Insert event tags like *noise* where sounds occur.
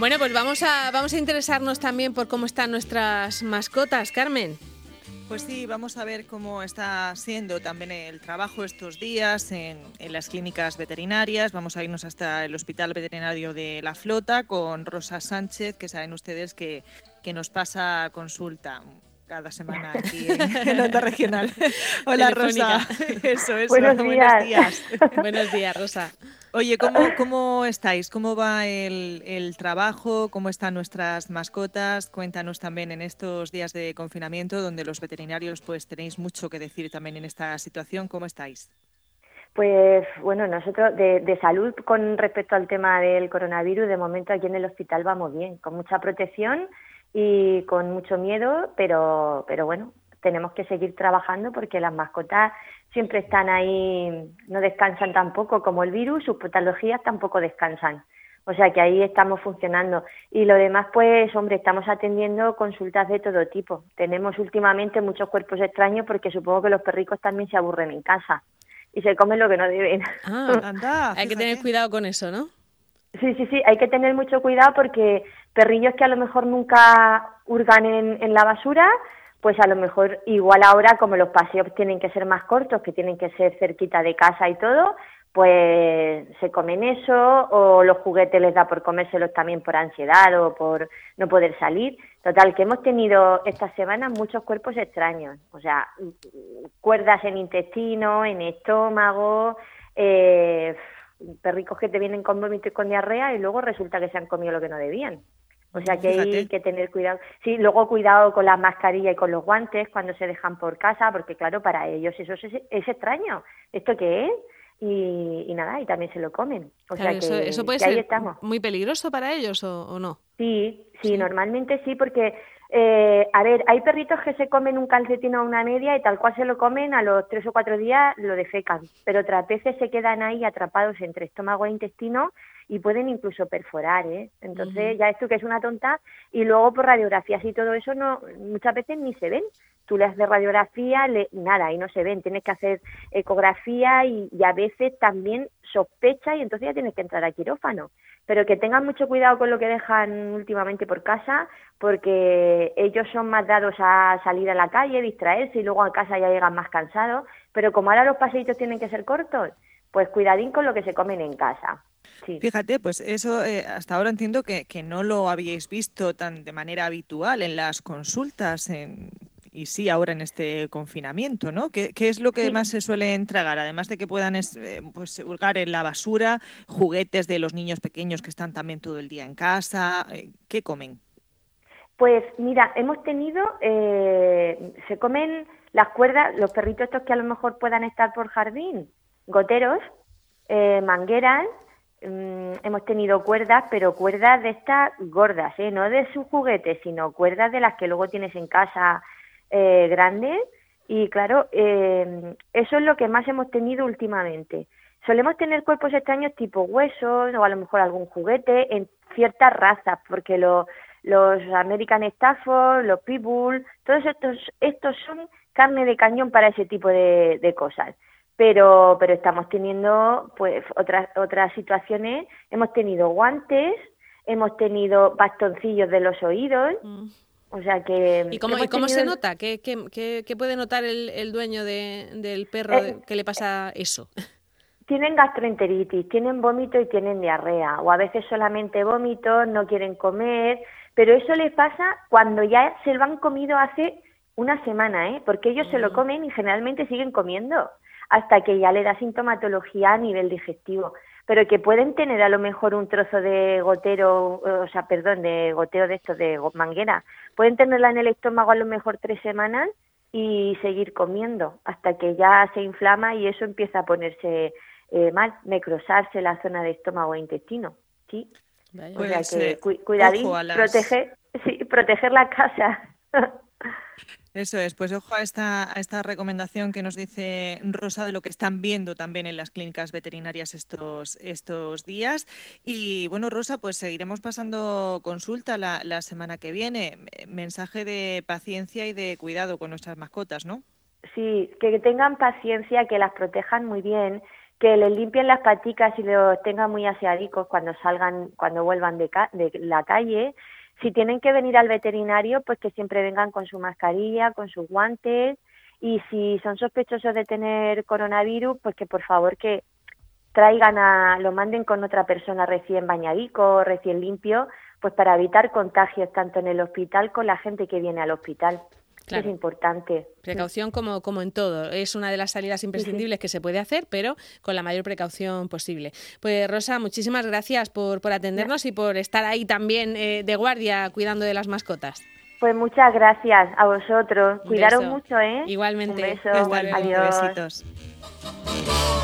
Bueno, pues vamos a, vamos a interesarnos también por cómo están nuestras mascotas, Carmen. Pues sí, vamos a ver cómo está siendo también el trabajo estos días en, las clínicas veterinarias. Vamos a irnos hasta el Hospital Veterinario de La Flota con Rosa Sánchez, que saben ustedes que, que nos pasa consulta cada semana *laughs* aquí en, Onda Regional. *laughs* Hola Rosa. *laughs* Eso, eso. Buenos días. Buenos días, Rosa. Oye, ¿cómo, cómo estáis? ¿Cómo va el, el, trabajo? ¿Cómo están nuestras mascotas? Cuéntanos también en estos días de confinamiento, donde los veterinarios pues tenéis mucho que decir también en esta situación. ¿Cómo estáis? Pues bueno, nosotros de, de, salud con respecto al tema del coronavirus, de momento aquí en el hospital vamos bien, con mucha protección y con mucho miedo, pero, pero bueno, tenemos que seguir trabajando porque las mascotas siempre están ahí, no descansan tampoco como el virus, sus patologías tampoco descansan. O sea que ahí estamos funcionando. Y lo demás, pues, hombre, estamos atendiendo consultas de todo tipo. Tenemos últimamente muchos cuerpos extraños porque supongo que los perricos también se aburren en casa y se comen lo que no deben. Ah, *laughs* hay que tener cuidado con eso, ¿no? Sí, sí, sí, hay que tener mucho cuidado porque perrillos que a lo mejor nunca hurgan en, la basura, pues a lo mejor igual ahora como los paseos tienen que ser más cortos, que tienen que ser cerquita de casa y todo, pues se comen eso o los juguetes les da por comérselos también por ansiedad o por no poder salir. Total, que hemos tenido esta semana muchos cuerpos extraños, o sea, cuerdas en intestino, en estómago, eh, perricos que te vienen con vómito y con diarrea y luego resulta que se han comido lo que no debían. O sea que hay que tener cuidado. Sí, luego cuidado con la mascarilla y con los guantes cuando se dejan por casa, porque claro, para ellos eso es, es extraño. ¿Esto qué es? Y, nada, y también se lo comen. O sea que, eso, puede ser muy peligroso para ellos o, no. Sí, sí, normalmente sí, porque eh, a ver, hay perritos que se comen un calcetín o una media y tal cual se lo comen, a los tres o cuatro días lo defecan, pero otras veces se quedan ahí atrapados entre estómago e intestino y pueden incluso perforar, ¿eh? Entonces, ya esto que es una tonta, y luego por radiografías y todo eso no muchas veces ni se ven. Tú le haces radiografía, le, nada, y no se ven. Tienes que hacer ecografía y, a veces también sospecha y entonces ya tienes que entrar a quirófano. Pero que tengan mucho cuidado con lo que dejan últimamente por casa, porque ellos son más dados a salir a la calle, distraerse y luego a casa ya llegan más cansados. Pero como ahora los paseitos tienen que ser cortos, pues cuidadín con lo que se comen en casa. Fíjate, pues eso eh, hasta ahora entiendo que, que, no lo habíais visto tan de manera habitual en las consultas y sí ahora en este confinamiento, ¿no? ¿Qué, qué es lo que más se suele entregar? Además de que puedan eh, pues, hurgar en la basura, juguetes de los niños pequeños que están también todo el día en casa, eh, ¿qué comen? Pues mira, hemos tenido, se comen las cuerdas, los perritos estos que a lo mejor puedan estar por jardín, goteros, mangueras, Mm, hemos tenido cuerdas, pero cuerdas de estas gordas, ¿eh? no de su juguete, sino cuerdas de las que luego tienes en casa eh, grandes. Y claro, eh, eso es lo que más hemos tenido últimamente. Solemos tener cuerpos extraños tipo huesos o a lo mejor algún juguete en ciertas razas, porque los American Stafford, los Pitbull, todos estos, estos son carne de cañón para ese tipo de cosas pero pero estamos teniendo pues otras otras situaciones hemos tenido guantes hemos tenido bastoncillos de los oídos mm. O sea que y cómo, cómo se nota ¿Qué, qué, qué, puede notar el, el dueño de, del perro eh, que le pasa eso tienen gastroenteritis tienen vómito y tienen diarrea o a veces solamente vómito no quieren comer pero eso les pasa cuando ya se lo han comido hace una semana, ¿eh? Porque ellos se lo mm. comen y generalmente siguen comiendo hasta que ya le da sintomatología a nivel digestivo, pero que pueden tener a lo mejor un trozo de gotero, o sea, perdón, de goteo de esto, de manguera, pueden tenerla en el estómago a lo mejor tres semanas y seguir comiendo hasta que ya se inflama y eso empieza a ponerse eh, mal, necrosarse la zona de estómago e intestino, ¿sí? o sea que cuidadín, proteger, *laughs* sí, proteger la casa. *laughs* Eso es, pues ojo a esta, a esta recomendación que nos dice Rosa de lo que están viendo también en las clínicas veterinarias estos, estos días. Y bueno, Rosa, pues seguiremos pasando consulta la, la semana que viene. Mensaje de paciencia y de cuidado con nuestras mascotas, ¿no? Sí, que tengan paciencia, que las protejan muy bien, que les limpien las paticas y los tengan muy aseadicos cuando salgan, cuando vuelvan de, de la calle. Si tienen que venir al veterinario, pues que siempre vengan con su mascarilla, con sus guantes y si son sospechosos de tener coronavirus, pues que por favor que traigan a, lo manden con otra persona recién bañadico, recién limpio, pues para evitar contagios tanto en el hospital con la gente que viene al hospital. Es importante. Precaución como, como en todo. Es una de las salidas imprescindibles que se puede hacer, pero con la mayor precaución posible. Pues Rosa, muchísimas gracias por, por atendernos y por estar ahí también eh, de guardia cuidando de las mascotas. Pues muchas gracias a vosotros. Cuidaros mucho, ¿eh? Igualmente. Un beso. Adiós. Besitos.